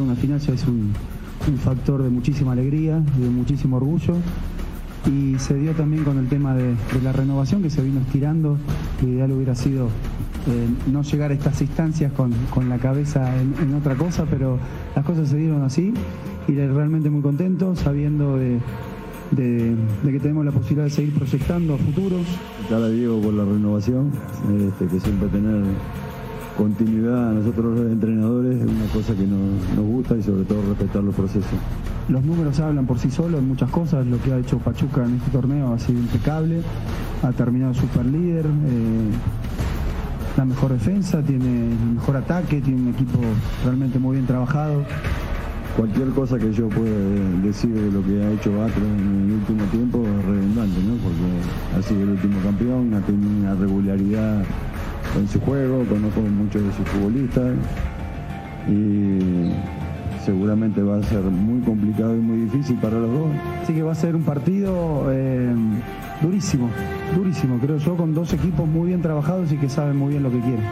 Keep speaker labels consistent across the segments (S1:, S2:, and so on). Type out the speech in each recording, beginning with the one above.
S1: Una final es un, un factor de muchísima alegría, de muchísimo orgullo. Y se dio también con el tema de, la renovación que se vino estirando. Lo ideal hubiera sido eh, no llegar a estas instancias con, con la cabeza en, otra cosa, pero las cosas se dieron así y realmente muy contento sabiendo de, de- que tenemos la posibilidad de seguir proyectando a futuros.
S2: Cara a Diego por la renovación, este, que siempre tener continuidad a nosotros los entrenadores es una cosa que nos, nos gusta y sobre todo respetar los procesos.
S1: Los números hablan por sí solos en muchas cosas. Lo que ha hecho Pachuca en este torneo ha sido impecable. Ha terminado super líder. la mejor defensa, tiene el mejor ataque, tiene un equipo realmente muy bien trabajado.
S2: Cualquier cosa que yo pueda decir de lo que ha hecho Atlas en el último tiempo es redundante, ¿no? Porque ha sido el último campeón, ha tenido una regularidad en su juego, conozco muchos de sus futbolistas y seguramente va a ser muy complicado y muy difícil para los dos.
S1: Así que va a ser un partido eh, durísimo, durísimo, creo yo, con dos equipos muy bien trabajados y que saben muy bien lo que quieren.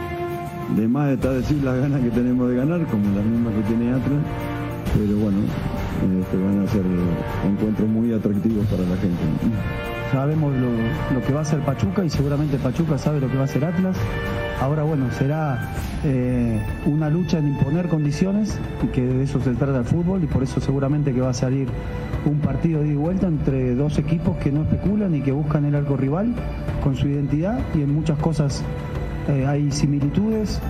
S2: De más está decir las ganas que tenemos de ganar, como las mismas que tiene Atlas, pero bueno, van a ser encuentros muy atractivos para la gente.
S1: Sabemos lo, lo que va a hacer Pachuca y seguramente Pachuca sabe lo que va a hacer Atlas. Ahora bueno, será eh, una lucha en imponer condiciones y que de eso se trata el fútbol y por eso seguramente que va a salir un partido de ida y vuelta entre dos equipos que no especulan y que buscan el arco rival con su identidad y en muchas cosas eh, hay similitudes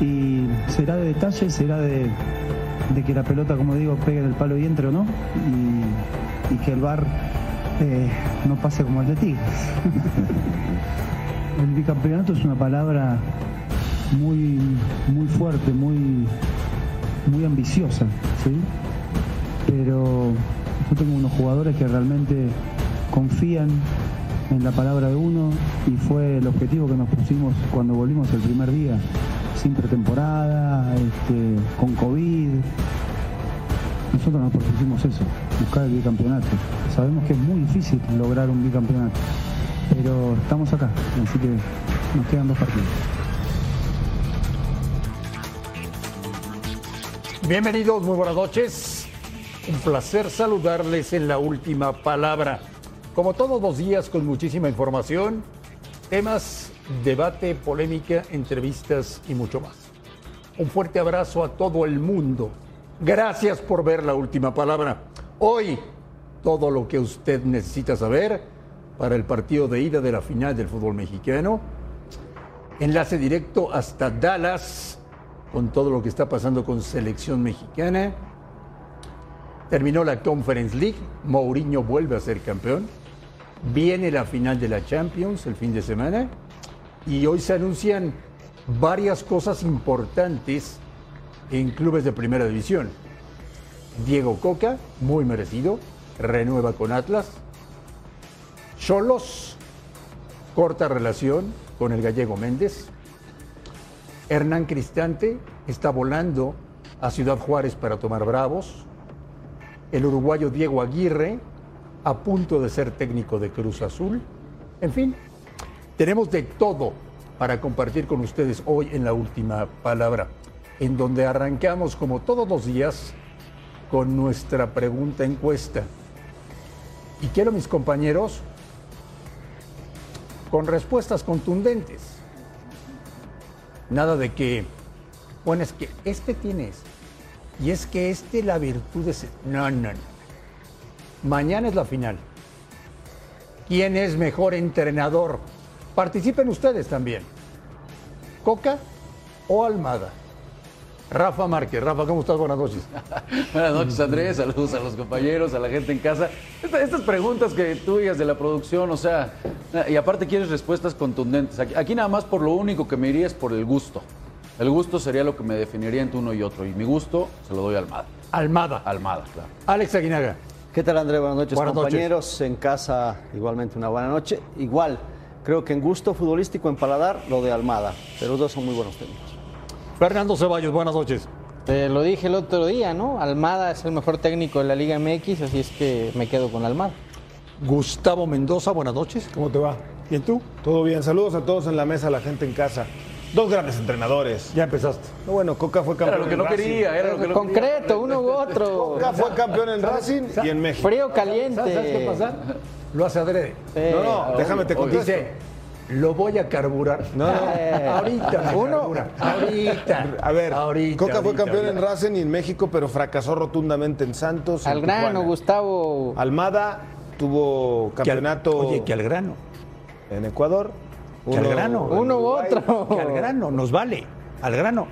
S1: y será de detalle, será de, de que la pelota, como digo, pegue en el palo y entre o no y, que el bar eh, no pase como el de Tigres. el bicampeonato es una palabra muy, muy fuerte, muy, muy ambiciosa, ¿sí? Pero yo tengo unos jugadores que realmente confían en la palabra de uno y fue el objetivo que nos pusimos cuando volvimos el primer día, sin pretemporada, este, con COVID. Nosotros nos propusimos eso, buscar el bicampeonato. Sabemos que es muy difícil lograr un bicampeonato, pero estamos acá, así que nos quedan dos partidos.
S3: Bienvenidos, muy buenas noches. Un placer saludarles en la última palabra. Como todos los días, con muchísima información, temas, debate, polémica, entrevistas y mucho más. Un fuerte abrazo a todo el mundo. Gracias por ver la última palabra. Hoy, todo lo que usted necesita saber para el partido de ida de la final del fútbol mexicano. Enlace directo hasta Dallas con todo lo que está pasando con selección mexicana. Terminó la Conference League, Mourinho vuelve a ser campeón. Viene la final de la Champions el fin de semana y hoy se anuncian varias cosas importantes en clubes de primera división. Diego Coca, muy merecido, renueva con Atlas. Cholos, corta relación con el gallego Méndez. Hernán Cristante está volando a Ciudad Juárez para tomar Bravos. El uruguayo Diego Aguirre a punto de ser técnico de Cruz Azul. En fin, tenemos de todo para compartir con ustedes hoy en la última palabra, en donde arrancamos como todos los días con nuestra pregunta encuesta. Y quiero mis compañeros con respuestas contundentes. Nada de que, bueno, es que este tiene esto. Y es que este la virtud es... No, no, no. Mañana es la final. ¿Quién es mejor entrenador? Participen ustedes también. ¿Coca o Almada? Rafa Márquez. Rafa, ¿cómo estás? Buenas noches.
S4: Buenas noches, Andrés. Saludos a los compañeros, a la gente en casa. Esta- estas preguntas que tú digas de la producción, o sea, y aparte quieres respuestas contundentes. Aquí, aquí nada más por lo único que me iría es por el gusto. El gusto sería lo que me definiría entre uno y otro. Y mi gusto se lo doy a Almada.
S3: Almada.
S4: Almada, claro.
S3: Alex Aguinaga.
S5: ¿Qué tal, André? Buenas noches,
S3: Buenas noches.
S5: compañeros. En casa, igualmente una buena noche. Igual, creo que en gusto futbolístico, en paladar, lo de Almada. Pero los dos son muy buenos técnicos.
S3: Fernando Ceballos, buenas noches.
S6: Te lo dije el otro día, ¿no? Almada es el mejor técnico de la Liga MX, así es que me quedo con Almada.
S3: Gustavo Mendoza, buenas noches.
S7: ¿Cómo te va?
S3: ¿Bien tú?
S7: Todo bien. Saludos a todos en la mesa, a la gente en casa. Dos grandes entrenadores.
S3: Ya empezaste.
S7: No, Bueno, Coca fue
S4: Era
S7: campeón
S4: lo que
S7: en
S4: no
S7: Racing.
S4: quería, era lo que no
S6: Concreto, uno u otro.
S7: Coca fue campeón en Racing y en México.
S6: Frío caliente.
S3: ¿Sabes, sabes qué pasa? Lo hace adrede.
S6: Eh,
S7: No, no, déjame te contesto.
S3: Dice, lo voy a carburar.
S7: No, no.
S6: eh,
S3: Ahorita
S6: Uno-.
S3: Ahorita.
S7: A ver,
S3: ahorita,
S7: Coca fue
S3: ahorita,
S7: campeón en. Racing y en México, pero fracasó rotundamente en Santos. en
S6: Al grano,
S7: Tijuana.
S6: Gustavo.
S7: Almada tuvo
S3: Que al-
S7: campeonato
S3: oye, que al grano.
S7: en Ecuador.
S3: Que al
S7: uno
S3: grano.
S6: Uno u otro.
S3: Que al grano, nos vale. Al grano.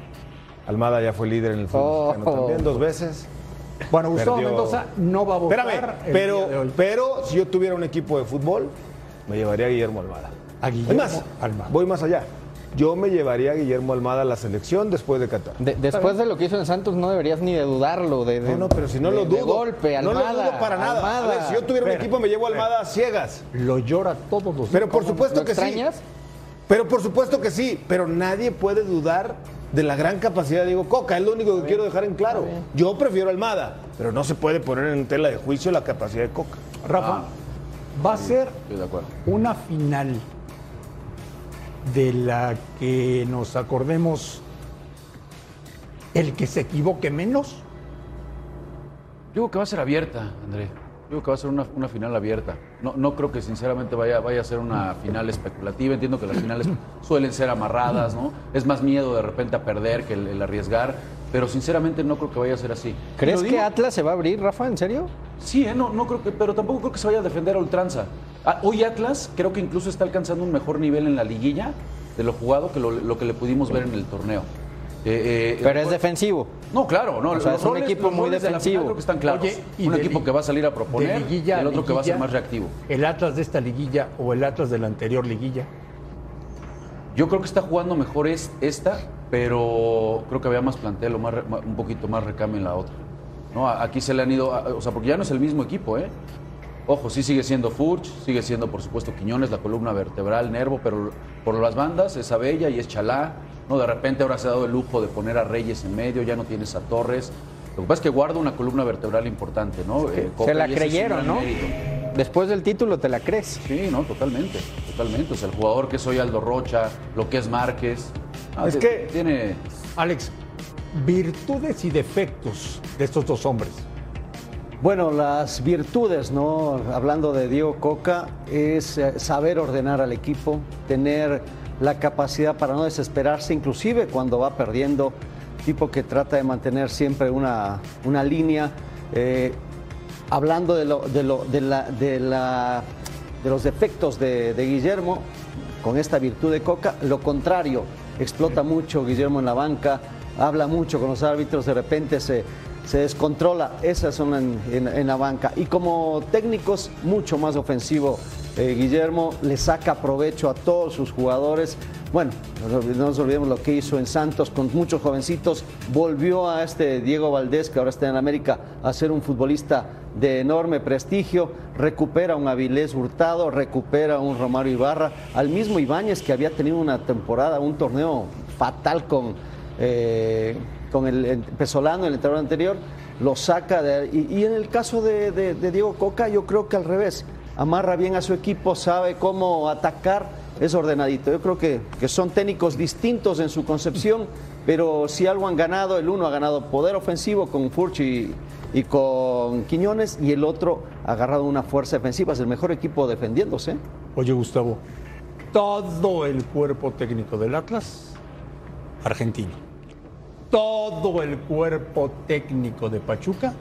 S7: Almada ya fue líder en el fútbol
S6: Oh.
S7: mexicano también dos veces.
S3: Bueno, Gustavo
S7: Perdió.
S3: Mendoza no va a votar.
S7: Espérame,
S3: el día de
S7: pero,
S3: hoy.
S7: pero si yo tuviera un equipo de fútbol, me llevaría a Guillermo Almada.
S3: A
S7: Es
S3: Guillermo
S7: más,
S3: Almada.
S7: voy más allá. Yo me llevaría a Guillermo Almada a la selección después de Qatar.
S6: De- después de lo que hizo en Santos, no deberías ni de dudarlo. De, de-
S7: No, no, pero si no
S6: de-
S7: lo
S6: de
S7: dudo.
S6: golpe,
S7: no
S6: Almada.
S7: lo dudo para nada. A
S6: Almada.
S7: ver, si yo tuviera un equipo, me llevo a Almada a ciegas.
S3: Lo llora todos los
S7: Pero por supuesto
S6: ¿Lo
S7: que
S6: extrañas?
S7: sí. Pero por supuesto que sí. Pero nadie puede dudar de la gran capacidad de Diego Coca. Es lo único que quiero dejar en claro. Yo prefiero Almada, pero no se puede poner en tela de juicio la capacidad de Coca.
S3: Rafa, va a ser una final de la que nos acordemos el que se equivoque menos.
S4: Yo creo que va a ser abierta, André. Yo creo que va a ser una, una final abierta. No, no creo que sinceramente vaya, vaya a ser una final especulativa. Entiendo que las finales suelen ser amarradas, ¿no? Es más miedo de repente a perder que el, el arriesgar. Pero sinceramente no creo que vaya a ser así.
S6: ¿Crees que Atlas se va a abrir, Rafa? ¿En serio?
S4: Sí, ¿eh? no, no creo que, pero tampoco creo que se vaya a defender a ultranza. Ah, hoy Atlas creo que incluso está alcanzando un mejor nivel en la liguilla de lo jugado que lo, lo que le pudimos ver en el torneo. Eh, eh,
S6: Pero es
S4: por-
S6: defensivo.
S4: No, claro, no.
S6: O sea,
S4: los
S6: es un
S4: roles-
S6: equipo muy
S4: de
S6: defensivo.
S4: final creo que están claros.
S3: Oye, y
S4: un
S3: de
S4: equipo
S3: li-
S4: que va a salir a
S3: de
S4: proponer
S3: liguilla
S4: y el otro que va a ser más reactivo.
S3: El Atlas de esta liguilla o el Atlas de la anterior liguilla.
S4: Yo creo que está jugando mejor es esta, pero creo que había más plantel o más, un poquito más recambio en la otra. ¿no? Aquí se le han ido, o sea, porque ya no es el mismo equipo, ¿eh? Ojo, sí sigue siendo Furch, sigue siendo por supuesto Quiñones, la columna vertebral, Nervo, pero por las bandas es Abella y es Chalá. ¿no? De repente ahora se ha dado el lujo de poner a Reyes en medio, ya no tienes a Torres. Lo que pasa es que guarda una columna vertebral importante, ¿no? Eh, Coca,
S6: se la creyeron, ¿no?
S4: mérito.
S6: Después del título te la crees.
S4: Sí, no, totalmente, totalmente. O sea, el jugador que soy Aldo Rocha, lo que es Márquez. Ah,
S7: Es
S4: te-
S7: que-
S4: tiene.
S3: Alex, virtudes y defectos de estos dos hombres.
S5: Bueno, las virtudes, ¿no? Hablando de Diego Coca, es eh, saber ordenar al equipo, tener la capacidad para no desesperarse, inclusive cuando va perdiendo, tipo que trata de mantener siempre una, una línea. Eh, hablando de, la- de los defectos de, de Guillermo, con esta virtud de Coca, lo contrario, explota mucho Guillermo en la banca, habla mucho con los árbitros, de repente se, se descontrola, esas son en, la banca. Y como técnicos, mucho más ofensivo. eh, Guillermo le saca provecho a todos sus jugadores. Bueno, no nos- no nos olvidemos lo que hizo en Santos con muchos jovencitos. Volvió a este Diego Valdés, que ahora está en América, a ser un futbolista de enorme prestigio. Recupera un Avilés Hurtado, recupera un Romario Ibarra, al mismo Ibáñez que había tenido una temporada, un torneo fatal con, eh, con el, Pesolano, el entrenador anterior, lo saca de y, y en el caso de, Diego Coca, yo creo que al revés, amarra bien a su equipo, sabe cómo atacar, es ordenadito. Yo creo que, que son técnicos distintos en su concepción, pero si algo han ganado, el uno ha ganado poder ofensivo con Furch y, y con Quiñones, y el otro ha agarrado una fuerza defensiva, es el mejor equipo defendiéndose.
S3: Oye, Gustavo, todo el cuerpo técnico del Atlas, argentino. Todo el cuerpo técnico de Pachuca,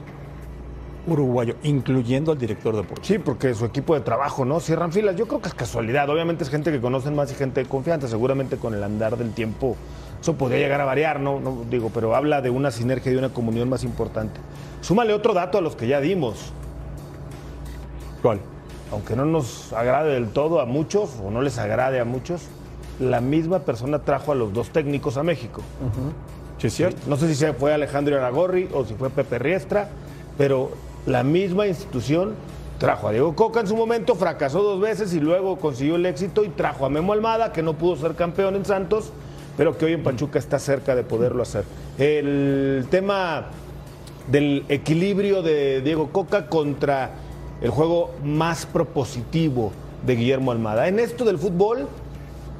S3: uruguayo, incluyendo al director deportivo.
S7: Sí, porque su equipo de trabajo, ¿no? Cierran filas. Yo creo que es casualidad. Obviamente es gente que conocen más y gente de confianza. Seguramente con el andar del tiempo Eso podría llegar a variar, no, no digo, pero habla de una sinergia y de una comunión más importante. Súmale otro dato a los que ya dimos.
S3: ¿Cuál?
S7: Aunque no nos agrade del todo a muchos, o no les agrade a muchos, la misma persona trajo a los dos técnicos a México. No sé si se fue Alejandro Aragorri o si fue Pepe Riestra, pero la misma institución trajo a Diego Coca en su momento, fracasó dos veces y luego consiguió el éxito y trajo a Memo Almada, que no pudo ser campeón en Santos, pero que hoy en Pachuca está cerca de poderlo hacer. El tema del equilibrio de Diego Coca contra el juego más propositivo de Guillermo Almada. En esto del fútbol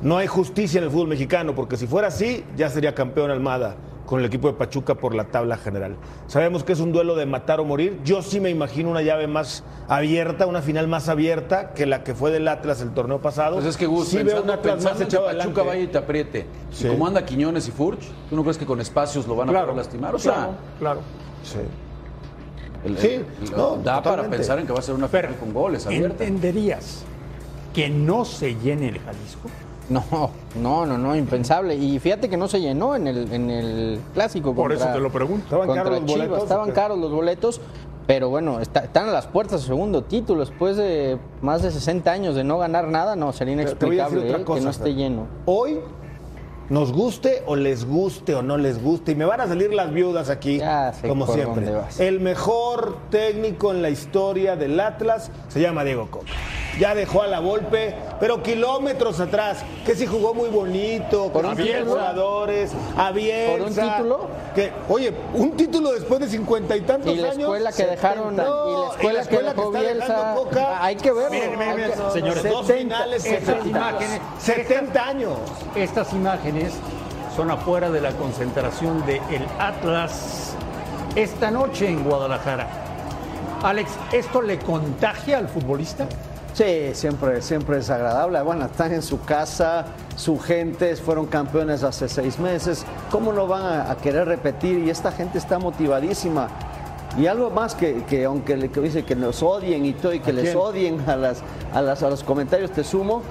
S7: no hay justicia en el fútbol mexicano, porque si fuera así, ya sería campeón Almada con el equipo de Pachuca por la tabla general. Sabemos que es un duelo de matar o morir. Yo sí me imagino una llave más abierta, una final más abierta que la que fue del Atlas el torneo pasado.
S4: Pues es que Gus,
S7: sí veo
S4: pensando,
S7: un Atlas más
S4: que Pachuca vaya y te apriete.
S7: Sí.
S4: Y como anda Quiñones y Furch, ¿tú no crees que con espacios lo van a
S7: Claro,
S4: poder lastimar? O sea,
S7: claro, claro. Sí.
S4: el-
S7: Sí,
S4: el-
S7: no,
S4: da para pensar en que va a ser una final con goles abierta.
S3: ¿Entenderías que no se llene el Jalisco?
S6: No, no, no, no, impensable. Y fíjate que no se llenó en el, en el clásico.
S3: Por
S6: contra-
S3: eso te lo pregunto.
S7: ¿Estaban
S6: contra
S7: caros los
S6: Chivas.
S7: boletos?
S6: Estaban caros los boletos, pero bueno, está- están a las puertas del segundo título. Después de más de 60 años de no ganar nada, no, sería
S7: decir
S6: inexplicable eh, que no esté lleno.
S7: Hoy, nos guste o les guste o no les guste, y me van a salir las viudas aquí,
S6: Ya sé
S7: como
S6: por
S7: siempre.
S6: dónde vas.
S7: El mejor técnico en la historia del Atlas se llama Diego Coca. Ya dejó a la Volpe, pero kilómetros atrás, que si jugó muy bonito,
S6: ¿Por
S7: con
S6: un
S7: 100
S6: título?
S7: jugadores, a
S6: ¿Por un título?
S7: Que, oye, un título después de cincuenta y tantos
S6: Y la
S7: años.
S6: escuela que dejaron,
S7: No,
S6: y la escuela, que dejó
S7: está dejando
S6: Bielsa,
S7: Coca.
S6: hay que verlo.
S3: Miren, miren,
S6: hay
S3: miren,
S6: que-
S3: señores,
S7: Dos
S6: 70,
S7: finales
S3: estas
S7: consecutivas.
S3: imágenes,
S7: 70 años.
S3: Estas imágenes son afuera de la concentración de el Atlas esta noche en Guadalajara. Alex, ¿esto le contagia al futbolista?
S5: Sí, siempre, siempre es agradable. Bueno, están en su casa, su gente, fueron campeones hace seis meses. ¿Cómo no van a, a querer repetir? Y esta gente está motivadísima. Y algo más que, que aunque le que dice que nos odien y todo, y que les
S7: quién?
S5: odien a, las, a, las, a los comentarios, te sumo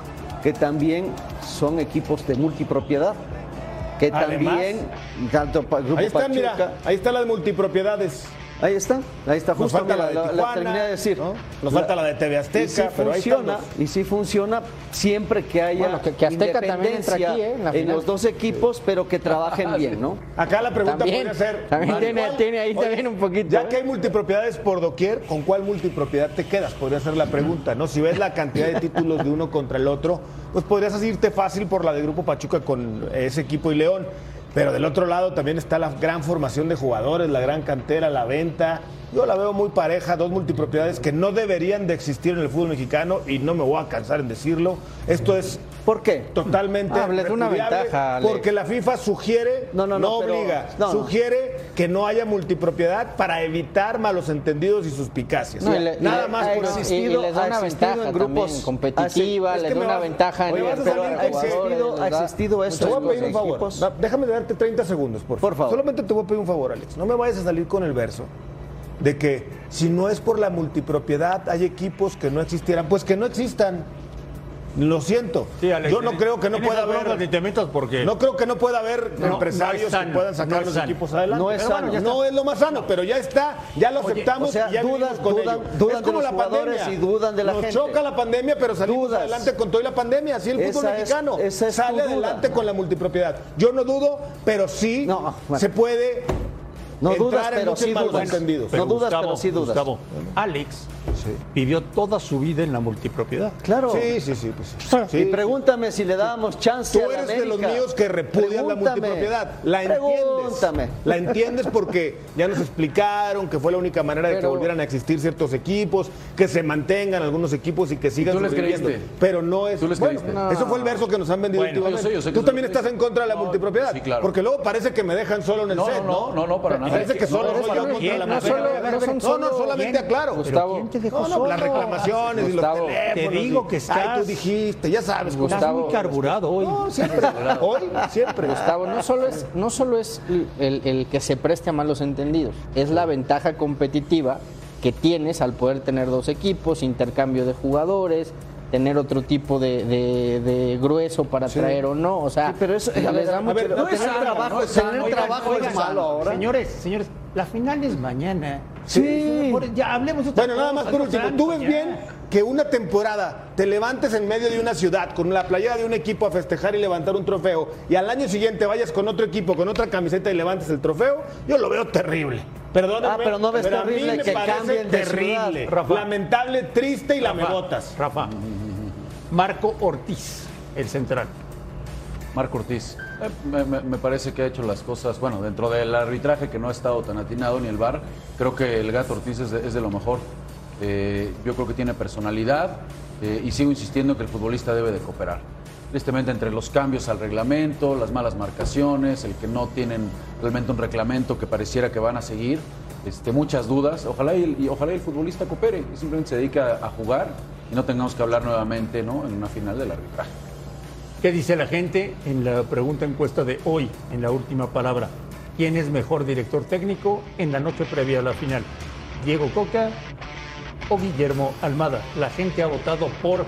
S5: que también son equipos de multipropiedad. Que
S7: Además,
S5: también, tanto Grupo
S7: Ahí está,
S5: Pachuca,
S7: mira, ahí está la de multipropiedades.
S5: Ahí está, ahí está,
S7: Nos
S5: justo
S7: falta la de
S5: la, terminé de decir.
S7: ¿no? Nos falta la de TV Azteca,
S5: y sí
S7: pero ahí
S5: funciona,
S7: los-
S5: y sí funciona siempre que haya
S6: Bueno, que- que Azteca también entra
S5: independencia
S6: aquí, ¿eh? en la
S5: en
S6: final.
S5: los dos equipos, pero que trabajen bien, ¿no?
S7: Acá la pregunta
S6: También,
S7: podría ser.
S6: también
S7: ¿cuál-
S6: tiene- tiene ahí también un poquito,
S7: Ya
S6: ¿eh?
S7: que hay multipropiedades por doquier, ¿con cuál multipropiedad te quedas? Podría ser la pregunta, ¿no? Si ves la cantidad de títulos de uno contra el otro, pues podrías irte fácil por la de Grupo Pachuca con ese equipo y León. Pero del otro lado también está la gran formación de jugadores, la gran cantera, la venta. Yo la veo muy pareja, dos multipropiedades que no deberían de existir en el fútbol mexicano y no me voy a cansar en decirlo. Esto es
S5: ¿Por qué?
S7: totalmente
S6: Hable de una ventaja, Alex.
S7: porque la FIFA sugiere,
S5: No, no, no,
S7: obliga,
S5: no, no.
S7: sugiere que no haya multipropiedad para evitar malos entendidos y suspicacias.
S6: No, y le-
S7: Nada
S6: y
S7: más
S5: ha
S7: por
S5: existido-
S6: y les da una ventaja
S5: en grupos
S6: también competitiva,
S7: Es
S6: les da una
S7: vas-
S6: ventaja en el
S5: Pero ha existido, ha existido
S7: Te
S5: eso
S7: voy a pedir un favor.
S5: equipos.
S7: Déjame darte 30 segundos, por,
S5: Por favor.
S7: Solamente te voy a pedir un favor, Alex. No me vayas a salir con el verso de que si no es por la multipropiedad, hay equipos que no existieran. Pues que no existan. Lo siento.
S3: Sí, Alex,
S7: Yo no creo que no pueda haber.
S3: Porque
S7: No creo que no pueda haber
S3: No,
S7: empresarios
S3: no
S7: que puedan sacar
S3: no
S7: los
S3: sano.
S7: equipos adelante.
S5: No es sano.
S7: no es lo más sano, pero ya está, ya lo
S3: Oye,
S7: aceptamos
S5: o sea,
S7: y ya vivimos con
S5: dudan-
S7: ello.
S5: dudan
S7: es
S5: de los
S7: la pandemia.
S5: y dudan de la
S7: Nos
S5: gente.
S7: choca la pandemia, pero salimos
S5: Dudas.
S7: adelante con toda la pandemia. Así el fútbol
S5: Esa es-
S7: mexicano
S5: esa es tu
S7: sale
S5: duda.
S7: adelante con la multipropiedad. Yo no dudo, pero sí
S5: bueno.
S7: se puede
S5: No dudas, pero sí dudas. No dudas, pero sí dudas.
S3: Gustavo, Alex vivió toda su vida en la multipropiedad.
S5: Claro.
S7: Sí, sí, sí. Pues, sí,
S5: y
S7: sí.
S5: pregúntame si le dábamos chance
S7: Tú
S5: a la
S7: eres de los míos que repudian la multipropiedad. La entiendes.
S5: Pregúntame.
S7: La entiendes porque ya nos explicaron que fue la única manera de que volvieran a existir ciertos equipos, que se mantengan algunos equipos y que sigan
S4: tú les
S7: sobreviviendo.
S4: creíste?
S7: Pero no es.
S4: ¿Tú les
S7: bueno, eso fue el verso que nos han vendido
S3: Bueno,
S7: últimamente.
S4: yo sé, yo sé que
S7: Tú también estás en contra de la
S4: No,
S7: multipropiedad.
S4: sí, claro.
S7: Porque luego parece que me dejan solo en el
S4: No,
S7: set,
S4: no,
S7: ¿no?
S4: no, no, para nada.
S7: Parece que solo
S6: No, no,
S7: solamente aclaro.
S6: Gustavo,
S3: ¿Quién te dejó
S7: No, no,
S3: solo?
S7: las reclamaciones y los
S6: Gustavo,
S7: teléfonos.
S3: te digo que estás-
S7: Ay, tú dijiste, ya sabes. cómo-
S3: Estás
S6: Gustavo,
S3: muy carburado hoy.
S7: No, siempre. Hoy, siempre.
S6: Gustavo, no solo es, no solo es el, el que se preste a malos entendidos, es la ventaja competitiva que tienes al poder tener dos equipos, intercambio de jugadores, tener otro tipo de, de- de grueso para traer o no. O sea,
S5: Sí, pero eso-
S6: les
S5: ver,
S6: da mucho-
S5: ver,
S3: No es
S5: tener
S3: sano,
S5: trabajo-
S3: no es
S5: tener
S3: sano.
S5: trabajo es malo ahora.
S3: Señores, señores, la final es mañana.
S5: Sí.
S3: Ya hablemos otra
S7: Bueno, nada más por último. ¿Tú ves
S3: ya.
S7: bien que una temporada te levantes en medio de una ciudad con la playera de un equipo a festejar y levantar un trofeo y al año siguiente vayas con otro equipo, con otra camiseta y levantes el trofeo? Yo lo veo terrible. Perdóname.
S5: Ah, pero no ves
S7: a mí
S5: terrible
S7: me
S5: que
S7: parece
S5: cambien de
S7: terrible,
S5: ciudad.
S3: Rafa.
S7: lamentable, triste y
S3: Rafa,
S7: lamebotas.
S3: Rafa. Marco Ortiz, el central.
S4: Marco Ortiz. Eh, Me, parece que ha hecho las cosas, bueno, dentro del arbitraje que no ha estado tan atinado ni el VAR, creo que el gato Ortiz es de, lo mejor. Eh, yo creo que tiene personalidad eh, y sigo insistiendo que el futbolista debe de cooperar. Tristemente entre los cambios al reglamento, las malas marcaciones, el que no tienen realmente un reglamento que pareciera que van a seguir, este, muchas dudas. Ojalá y, ojalá el futbolista coopere y simplemente se dedique a, a jugar y no tengamos que hablar nuevamente ¿no? en una final del arbitraje.
S3: ¿Qué dice la gente en la pregunta encuesta de hoy, en la última palabra? ¿Quién es mejor director técnico en la noche previa a la final? ¿Diego Coca o Guillermo Almada? La gente ha votado por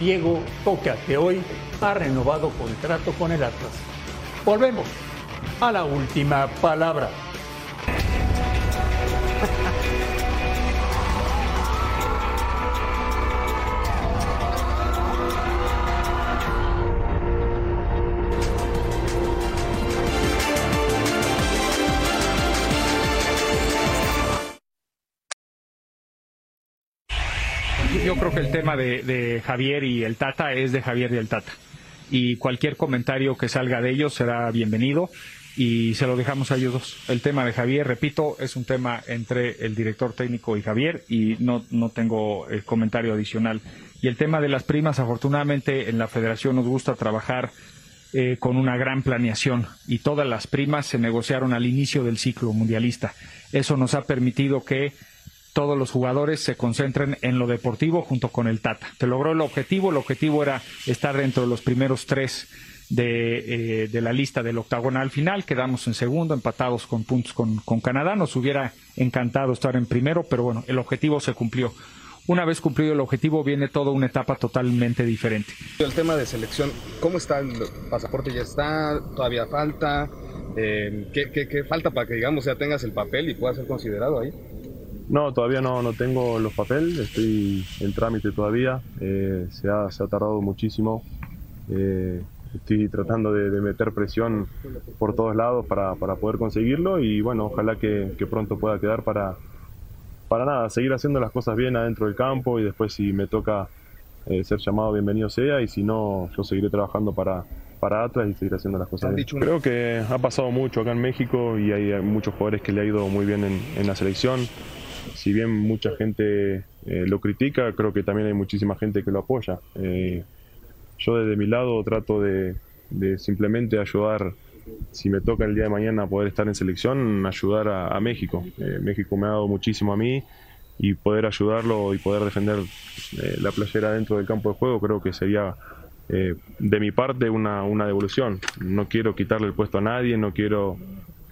S3: Diego Coca, que hoy ha renovado contrato con el Atlas. Volvemos a la última palabra.
S8: Tema de, de Javier y el Tata es de Javier y el Tata. Y cualquier comentario que salga de ellos será bienvenido y se lo dejamos a ellos dos. El tema de Javier, repito, es un tema entre el director técnico y Javier y no, no tengo eh, comentario adicional. Y el tema de las primas, afortunadamente en la federación nos gusta trabajar eh, con una gran planeación y todas las primas se negociaron al inicio del ciclo mundialista. Eso nos ha permitido que todos los jugadores se concentren en lo deportivo junto con el Tata. Se logró el objetivo, el objetivo era estar dentro de los primeros tres de, eh, de la lista del octagonal final, quedamos en segundo, empatados con puntos con, con Canadá, nos hubiera encantado estar en primero, pero bueno, el objetivo se cumplió. Una vez cumplido el objetivo viene toda una etapa totalmente diferente.
S9: El tema de selección, ¿cómo está el pasaporte? ¿Ya está? ¿Todavía falta? Eh, ¿qué, qué, qué falta para que, digamos, ya tengas el papel y pueda ser considerado ahí?
S10: No, todavía no, no tengo los papeles, estoy en trámite todavía, eh, se, ha, se ha tardado muchísimo, eh, estoy tratando de, de meter presión por todos lados para, para poder conseguirlo y bueno, ojalá que, que pronto pueda quedar para, para nada, seguir haciendo las cosas bien adentro del campo y después si me toca eh, ser llamado bienvenido sea y si no, yo seguiré trabajando para, para Atlas y seguir haciendo las cosas bien. Creo que ha pasado mucho acá en México y hay, hay muchos jugadores que le ha ido muy bien en, en la selección. Si bien mucha gente eh, lo critica, creo que también hay muchísima gente que lo apoya. Eh, yo desde mi lado trato de, de simplemente ayudar, si me toca el día de mañana poder estar en selección, ayudar a, a México. Eh, México me ha dado muchísimo a mí y poder ayudarlo y poder defender eh, la playera dentro del campo de juego creo que sería eh, de mi parte una, una devolución. No quiero quitarle el puesto a nadie, no quiero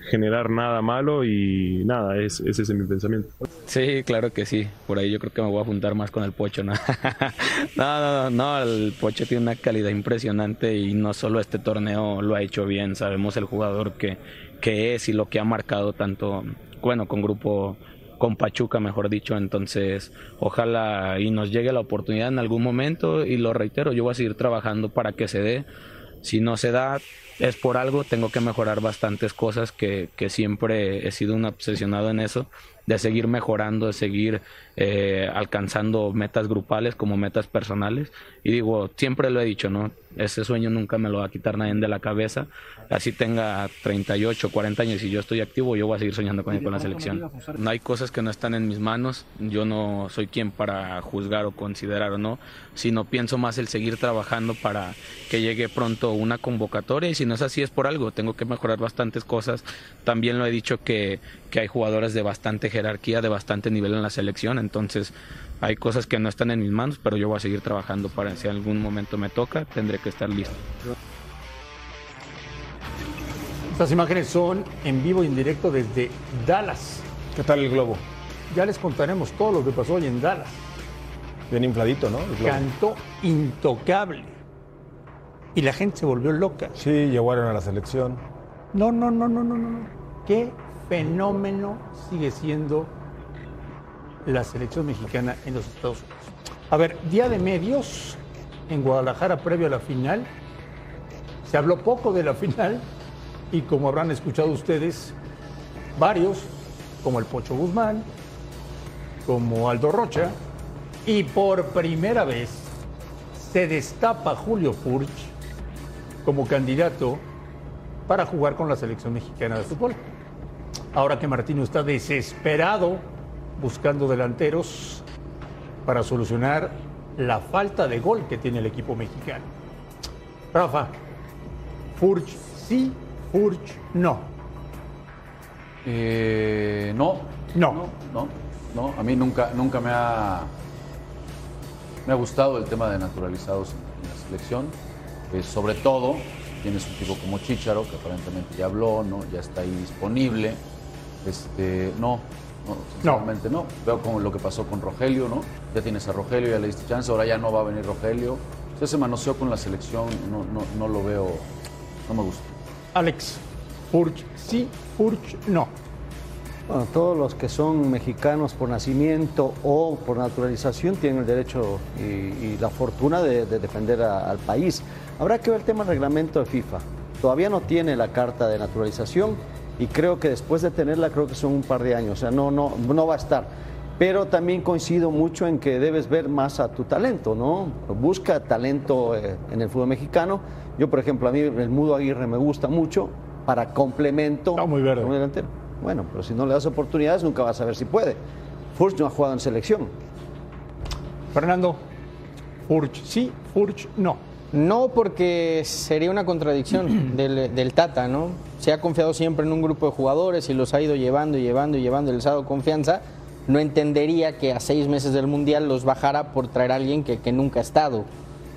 S10: generar nada malo y nada, es, ese es mi pensamiento.
S11: Sí, claro que sí. Por ahí yo creo que me voy a juntar más con el Pocho, ¿no? no, no, no, el Pocho tiene una calidad impresionante y no solo este torneo lo ha hecho bien, sabemos el jugador que, que es y lo que ha marcado tanto, bueno, con grupo con Pachuca, mejor dicho. Entonces, ojalá y nos llegue la oportunidad en algún momento. Y lo reitero, yo voy a seguir trabajando para que se dé. Si no se da, es por algo. Tengo que mejorar bastantes cosas que, que siempre he sido un obsesionado en eso. De seguir mejorando, de seguir eh, alcanzando metas grupales como metas personales. Y digo, siempre lo he dicho, ¿no? Ese sueño nunca me lo va a quitar nadie de la cabeza. Así tenga 38, 40 años y yo estoy activo, yo voy a seguir soñando con, con la selección. No hay cosas que no están en mis manos. Yo no soy quien para juzgar o considerar o no, sino pienso más el seguir trabajando para que llegue pronto una convocatoria. Y si no es así, es por algo. Tengo que mejorar bastantes cosas. También lo he dicho que, que hay jugadores de bastante jerarquía, de bastante nivel en la selección. Entonces, hay cosas que no están en mis manos, pero yo voy a seguir trabajando para si algún momento me toca, tendré que estar listo.
S3: Estas imágenes son en vivo y en directo desde Dallas.
S7: ¿Qué tal el globo?
S3: Ya les contaremos todo lo que pasó hoy en Dallas.
S7: Bien infladito, ¿no? El globo.
S3: Cantó intocable. Y la gente se volvió loca.
S7: Sí, llevaron a la selección.
S3: No, no, no, no, no, no. Qué fenómeno sigue siendo la selección mexicana en los Estados Unidos. A ver, día de medios en Guadalajara previo a la final. Se habló poco de la final y como habrán escuchado ustedes, varios, como el Pocho Guzmán, como Aldo Rocha, y por primera vez se destapa Julio Furch como candidato para jugar con la selección mexicana de fútbol. Ahora que Martino está desesperado buscando delanteros para solucionar la falta de gol que tiene el equipo mexicano. Rafa, Furch sí, Furch no.
S4: Eh, no.
S3: No.
S4: No, no. A mí nunca, nunca me ha, me ha gustado el tema de naturalizados en la selección. Eh, sobre todo, tienes un tipo como Chicharo, que aparentemente ya habló, ¿no? Ya está ahí disponible. Este, no, no, sinceramente no. Veo como lo que pasó con Rogelio, ¿no? Ya tienes a Rogelio, ya le diste chance, ahora ya no va a venir Rogelio. Sea, ese manoseo con la selección no, no, no lo veo, no me gusta.
S3: Alex, Furch sí, Furch no.
S5: Bueno, todos los que son mexicanos por nacimiento o por naturalización tienen el derecho y, y la fortuna de, de defender a- al país. Habrá que ver el tema del reglamento de FIFA. Todavía no tiene la carta de naturalización y creo que después de tenerla, creo que son un par de años. O sea, no, no, no va a estar. Pero también coincido mucho en que debes ver más a tu talento, ¿no? Busca talento eh, en el fútbol mexicano. Yo, por ejemplo, a mí el Mudo Aguirre me gusta mucho para complemento a un delantero. Bueno, pero si no le das oportunidades, nunca vas a ver si puede. Furch no ha jugado en selección.
S3: Fernando, Furch sí, Furch no.
S6: No, porque sería una contradicción del, del Tata, ¿no? Se ha confiado siempre en un grupo de jugadores y los ha ido llevando y llevando y llevando y les ha dado confianza. No entendería que a seis meses del Mundial los bajara por traer a alguien que, que nunca ha estado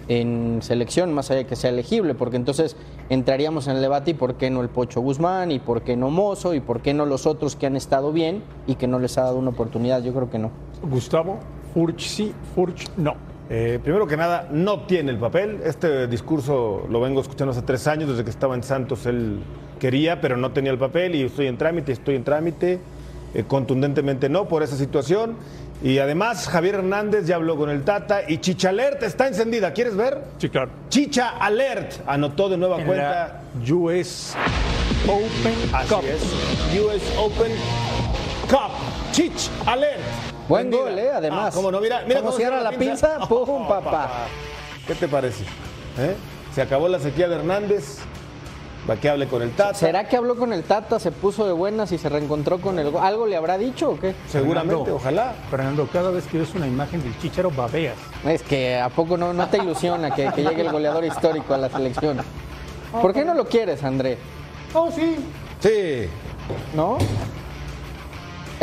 S6: en selección, más allá de que sea elegible, porque entonces entraríamos en el debate y por qué no el Pocho Guzmán, y por qué no Mozo, y por qué no los otros que han estado bien y que no les ha dado una oportunidad. Yo creo que no.
S3: Gustavo, Furch sí, Furch no.
S7: Eh, primero que nada, no tiene el papel. Este discurso lo vengo escuchando hace tres años, desde que estaba en Santos él quería, pero no tenía el papel y estoy en trámite, estoy en trámite. Eh, contundentemente no por esa situación. Y además Javier Hernández ya habló con el Tata y Chicha Alert está encendida. ¿Quieres ver?
S3: Sí, claro.
S7: Chicha Alert anotó de nueva
S3: En
S7: cuenta.
S3: la US Open
S7: Así
S3: Cup.
S7: es. US Open Cup. Chich Alert.
S6: Buen gol, ¿eh? Además.
S7: Ah, cómo no, mira, mira
S6: Cómo
S7: cómo
S6: cierra la pinza, pum, papá.
S7: ¿Qué te parece? ¿Eh? Se acabó la sequía de Hernández. Va que hable con el Tata.
S6: ¿Será que habló con el Tata, se puso de buenas y se reencontró con el... go- ¿Algo le habrá dicho o qué?
S7: Seguramente,
S3: Fernando,
S7: ojalá.
S3: Fernando, cada vez que ves una imagen del Chicharo, babeas.
S6: Es que ¿a poco no, no te ilusiona que, que llegue el goleador histórico a la selección? ¿Por qué no lo quieres, André?
S3: Oh, sí.
S7: Sí.
S6: ¿No?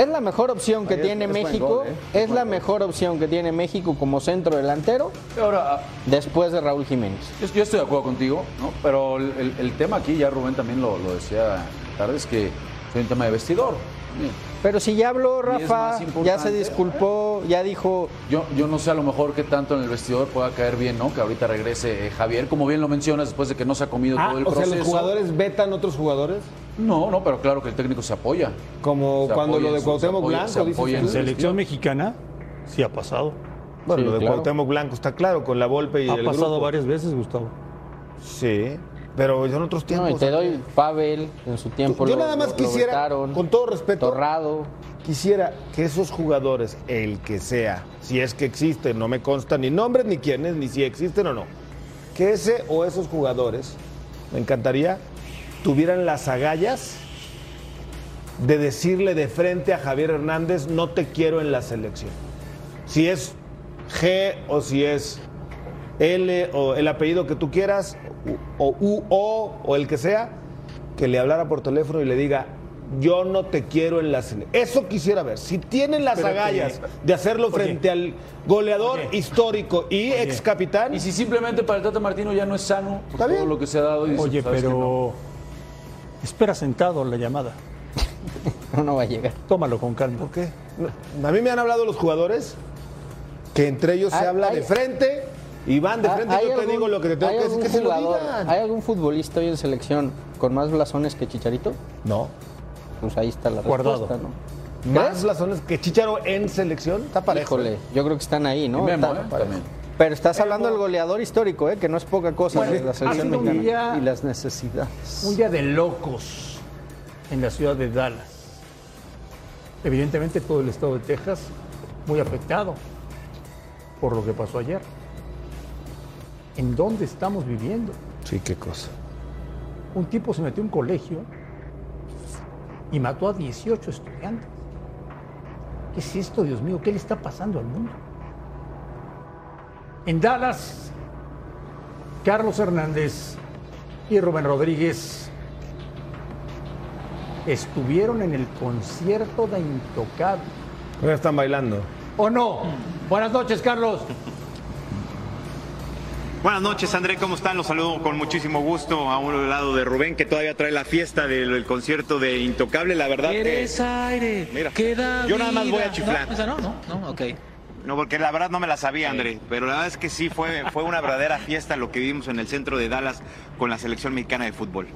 S6: Es la mejor opción que
S4: Ahí
S6: tiene
S4: es
S6: México.
S4: gol, ¿eh? Es
S6: la
S4: gol.
S6: mejor opción que tiene México como centro delantero
S4: Ahora, ah,
S6: después de Raúl Jiménez.
S4: Yo, yo estoy de acuerdo contigo, ¿no? Pero el, el- el tema aquí, ya Rubén también lo, lo decía tarde, es que es un tema de vestidor. Bien.
S6: Pero si ya habló Rafa, ya se disculpó, ya dijo,
S4: Yo, yo no sé a lo mejor qué tanto en el vestidor pueda caer bien, ¿no? Que ahorita regrese eh, Javier, como bien lo mencionas, después de que no se ha comido
S7: Ah,
S4: todo el
S7: o sea,
S4: proceso.
S7: los jugadores vetan otros jugadores.
S4: No, no, pero claro que el técnico se apoya.
S7: Como
S4: Se
S7: cuando
S4: apoya
S7: lo de
S4: en
S7: Cuauhtémoc Blanco,
S4: se apoya en
S3: Selección mexicana, sí ha pasado.
S7: Bueno,
S6: Sí,
S7: lo de
S6: claro.
S7: Cuauhtémoc Blanco está claro, con la Volpe y
S3: Ha
S7: el
S3: pasado
S7: grupo.
S3: varias veces, Gustavo.
S7: Sí, pero son otros
S6: no,
S7: tiempos.
S6: y te doy Pavel, en su tiempo
S7: Yo
S6: lo-
S7: nada más
S6: lo- lo
S7: quisiera,
S6: vetaron,
S7: con todo respeto,
S6: Torrado.
S7: quisiera que esos jugadores, el que sea, si es que existen, no me consta ni nombres ni quiénes, ni si existen o no, que ese o esos jugadores, me encantaría, tuvieran las agallas de decirle de frente a Javier Hernández, no te quiero en la selección. Si es G o si es L o el apellido que tú quieras, o U, O o el que sea, que le hablara por teléfono y le diga, yo no te quiero en la selección. Eso quisiera ver. Si tienen las agallas de hacerlo
S3: Oye.
S7: frente al goleador
S3: Oye.
S7: histórico y
S3: Oye.
S7: ex capitán,
S4: Y si simplemente para el Tata Martino ya no es sano por
S7: Está
S4: todo
S7: bien.
S4: lo que se ha dado. y dice,
S3: Oye, pero espera sentado la llamada.
S6: No, no va a llegar.
S3: Tómalo con calma.
S7: ¿por qué? No, A mí me han hablado los jugadores que entre ellos se
S6: Hay-
S7: habla
S6: hay-
S7: de frente y van de
S6: ¿Hay-
S7: frente.
S6: hay
S7: Yo te
S6: algún-
S7: digo lo que te tengo que decir, que se lo digan.
S6: ¿Hay algún futbolista hoy en selección con más blasones que Chicharito?
S7: No.
S6: Pues ahí está la
S7: Guardado.
S6: respuesta, ¿no?
S7: Más blasones que Chicharo en selección. Está parejo.
S6: Híjole, yo creo que están ahí, ¿no?
S4: Y Memo,
S6: Está-
S4: ¿eh? También.
S6: Pero estás hablando del goleador histórico, ¿eh? que no es poca cosa
S3: Bueno,
S6: de la
S3: ha
S6: selección mexicana.
S3: día-
S5: Y las necesidades.
S3: Un día de locos en la ciudad de Dallas. Evidentemente todo el estado de Texas muy afectado por lo que pasó ayer. ¿En dónde estamos viviendo?
S7: Sí, qué cosa.
S3: Un tipo se metió a un colegio y mató a 18 estudiantes. ¿Qué es esto, Dios mío? ¿Qué le está pasando al mundo? En Dallas, Carlos Hernández y Rubén Rodríguez estuvieron en el concierto de Intocable.
S7: Ya están bailando.
S3: ¿O no? Buenas noches, Carlos.
S12: Buenas noches, André, ¿cómo están? Los saludo con muchísimo gusto a un lado de Rubén, que todavía trae la fiesta del, concierto de Intocable. La verdad que...
S13: Eres aire,
S12: Mira,
S13: queda
S12: yo nada más voy a chiflar.
S13: No, esa no, no, no, ok.
S12: No, porque la verdad no me la sabía, André, pero la verdad es que sí fue, fue una verdadera fiesta lo que vimos en el centro de Dallas con la selección mexicana de fútbol.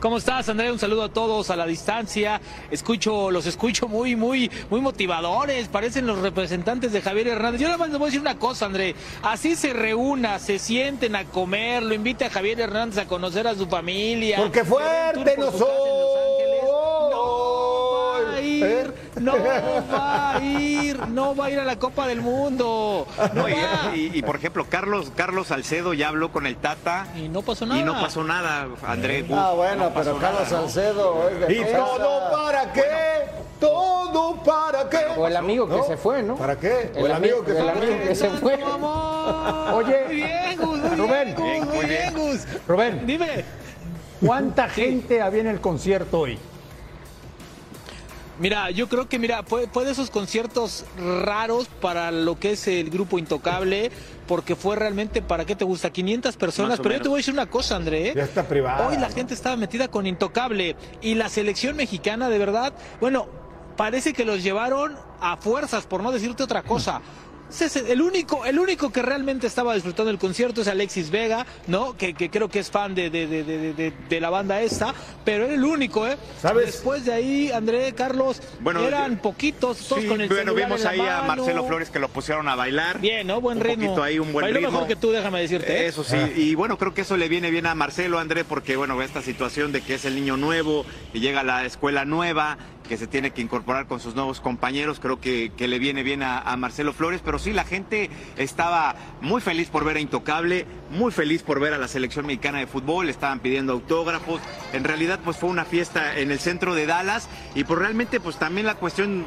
S13: ¿Cómo estás, André? Un saludo a todos a la distancia. Escucho, los escucho muy, muy, muy motivadores. Parecen los representantes de Javier Hernández. Yo nada más les voy a decir una cosa, André. Así se reúna, se sienten a comer, lo invita a Javier Hernández a conocer a su familia.
S7: Porque fuerte
S13: tour ir, no va a ir, no va a ir a la Copa del Mundo. No
S12: No, y,
S13: va.
S12: y- y, por ejemplo, Carlos, Carlos Salcedo ya habló con el Tata
S13: Y no pasó nada.
S12: y no pasó nada, André.
S5: Ah,
S12: Uf,
S5: bueno,
S12: no pasó
S5: pero Carlos
S12: nada, ¿no?
S5: Salcedo
S7: ¿Y todo para qué? ¿Todo para qué?
S6: O el amigo que
S7: ¿No?
S6: se fue, ¿no?
S7: ¿Para qué? O
S6: El, amigo,
S7: que
S6: el
S7: se
S6: amigo
S7: fue.
S6: que se fue.
S3: Oye,
S13: Muy bien, Gus, muy
S3: Rubén.
S13: bien, Gus, muy bien, Gus.
S3: Rubén,
S13: Dime.
S3: ¿cuánta gente había en el concierto hoy?
S13: Mira, yo creo que, mira, fue, fue de esos conciertos raros para lo que es el grupo Intocable, porque fue realmente, ¿para qué te gusta? 500 personas, pero yo te voy a decir una cosa, André. ¿eh?
S7: Ya está privada.
S13: Hoy la gente estaba metida con Intocable y la selección mexicana, de verdad, bueno, parece que los llevaron a fuerzas, por no decirte otra cosa. El único, el único que realmente estaba disfrutando el concierto es Alexis Vega, ¿no? Que, que creo que es fan de, de, de, de, de- de la banda esta, pero era el único, ¿eh?
S7: ¿Sabes?
S13: Después de ahí, André, Carlos,
S12: Bueno,
S13: eran
S12: yo-
S13: poquitos, todos
S12: Sí,
S13: con el
S12: bueno, vimos
S13: en la
S12: ahí a. Marcelo Flores que lo pusieron a bailar.
S13: Bien, ¿no? Buen
S12: un
S13: ritmo.
S12: poquito ahí, un buen
S13: Bailó
S12: ritmo.
S13: mejor que tú, déjame decirte. ¿eh?
S12: Eso sí, y bueno, creo que eso le viene bien a Marcelo, André, porque bueno, esta situación de que es el niño nuevo y llega a la escuela nueva, que se tiene que incorporar con sus nuevos compañeros, creo que, que le viene bien a, a Marcelo Flores, pero sí, la gente estaba muy feliz por ver a Intocable, muy feliz por ver a la selección mexicana de fútbol, estaban pidiendo autógrafos, en realidad pues fue una fiesta en el centro de Dallas. Y pues realmente pues también la cuestión,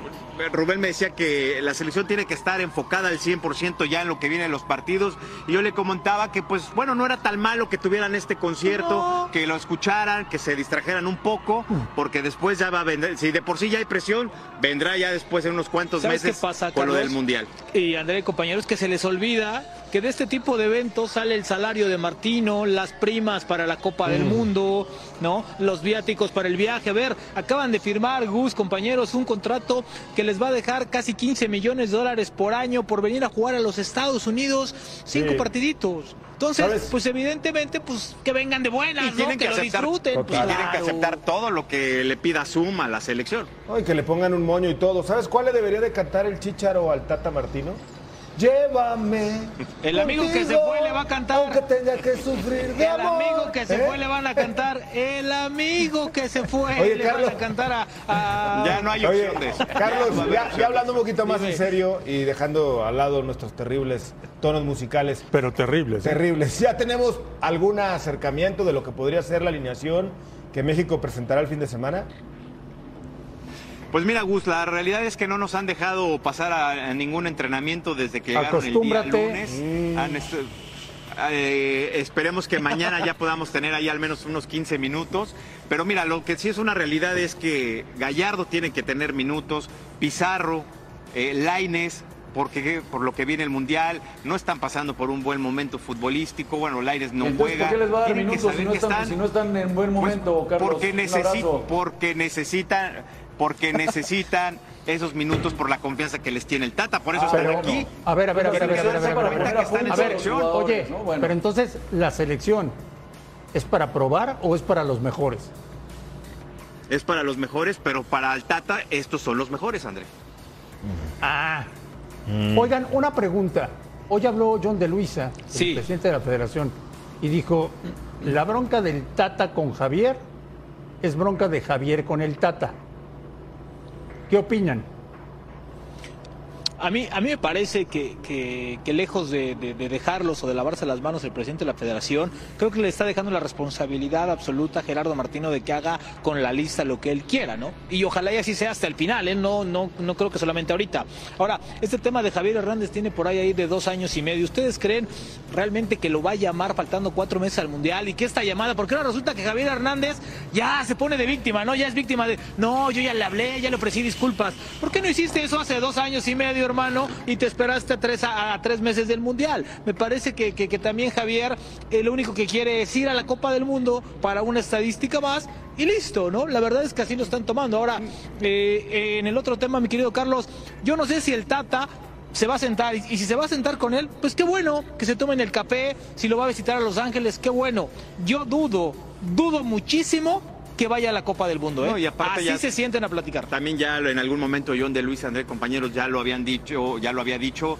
S12: Rubén me decía que la selección tiene que estar enfocada al 100% ya en lo que viene en los partidos. Y yo le comentaba que pues bueno, no era tan malo que tuvieran este concierto, que lo escucharan, que se distrajeran un poco, porque después ya va a vender, si de por sí ya hay presión, vendrá ya después en unos cuantos
S13: ¿Sabes
S12: meses
S13: pasa,
S12: con lo del Mundial.
S13: Y André, compañeros, que se les olvida que de este tipo de eventos sale el salario de Martino, las primas para la Copa del Mundo, ¿no? Los viáticos para el viaje. A ver, acaban de firmar, Gus, compañeros, un contrato que les va a dejar casi 15 millones de dólares por año por venir a jugar a los Estados Unidos, cinco
S7: Sí.
S13: partiditos. Entonces,
S7: ¿Sabes?
S13: pues evidentemente, pues que vengan de buenas,
S12: Y
S13: ¿no?
S12: tienen
S13: Que,
S12: que,
S13: lo
S12: aceptar,
S13: disfruten.
S12: y
S13: pues,
S12: tienen que aceptar todo lo que le pida Suma a la selección.
S7: Ay, que le pongan un moño y todo. ¿Sabes cuál le debería de cantar el Chicharo al Tata Martino? Llévame.
S13: El amigo que se fue le va a cantar.
S7: Aunque tenga que sufrir de
S13: El
S7: amor.
S13: amigo que se
S7: ¿Eh?
S13: fue le van a cantar. El amigo que se fue
S7: Oye,
S13: le
S7: Carlos.
S13: van a cantar a. a-
S12: Ya no hay
S7: Oye,
S12: opción de eso.
S7: Carlos, ya, hablando un poquito más
S13: Dime.
S7: en serio y dejando al lado nuestros terribles tonos musicales.
S3: Pero terribles. ¿eh?
S7: Terribles. Ya tenemos algún acercamiento de lo que podría ser la alineación que México presentará el fin de semana.
S12: Pues mira, Gus, la realidad es que no nos han dejado pasar a, a ningún entrenamiento desde que llegaron el día lunes. Han est- eh, esperemos que mañana ya podamos tener ahí al menos unos 15 minutos. Pero mira, lo que sí es una realidad es que Gallardo tiene que tener minutos, Pizarro, eh, Laines, porque por lo que viene el Mundial, no están pasando por un buen momento futbolístico. Bueno, Laines no
S4: Entonces,
S12: juega.
S4: ¿por qué les va a dar minutos si no, están, si no están en buen
S12: pues,
S4: momento, Carlos?
S12: porque, necesi- porque necesitan porque necesitan esos minutos por la confianza que les tiene el Tata. Por eso
S3: Ah,
S12: están aquí.
S3: A ver, a ver, a ver, a ver, a ver, a ver, a ver.
S12: Ahorita que están en
S3: A ver,
S12: selección.
S3: oye, pero entonces la selección es para probar o es para los mejores?
S12: Es para los mejores, pero para el Tata estos son los mejores, André.
S3: Ah. Oigan, una pregunta. Hoy habló John de Luisa, el presidente de la federación, y dijo, la bronca del Tata con Javier es bronca de Javier con el Tata. ¿Qué opinan?
S13: A mí, a mí me parece que, que- que lejos de, de- de dejarlos o de lavarse las manos el presidente de la federación, creo que le está dejando la responsabilidad absoluta a Gerardo Martino de que haga con la lista lo que él quiera, ¿no? Y ojalá y así sea hasta el final, ¿eh? No, no, no creo que solamente ahorita. Ahora, este tema de Javier Hernández tiene por ahí, ahí de dos años y medio. ¿Ustedes creen realmente que lo va a llamar faltando cuatro meses al Mundial? ¿Y que esta llamada? Porque ahora resulta que Javier Hernández ya se pone de víctima, ¿no? Ya es víctima de, no, yo ya le hablé, ya le ofrecí disculpas. ¿Por qué no hiciste eso hace dos años y medio, hermano? Y te esperaste a tres, a, tres meses del Mundial. Me parece que, que- también Javier eh, lo único que quiere es ir a la Copa del Mundo para una estadística más y listo, ¿no? La verdad es que así lo están tomando. Ahora, eh, en el otro tema, mi querido Carlos, yo no sé si el Tata se va a sentar y si se va a sentar con él, pues qué bueno que se tomen el café, si lo va a visitar a Los Ángeles, qué bueno. Yo dudo, dudo muchísimo que vaya a la Copa del Mundo, ¿eh?
S12: No, y aparte
S13: Así
S12: ya-
S13: se sienten a platicar.
S12: También ya en algún momento John de Luis André, compañeros, ya lo habían dicho, ya lo había dicho,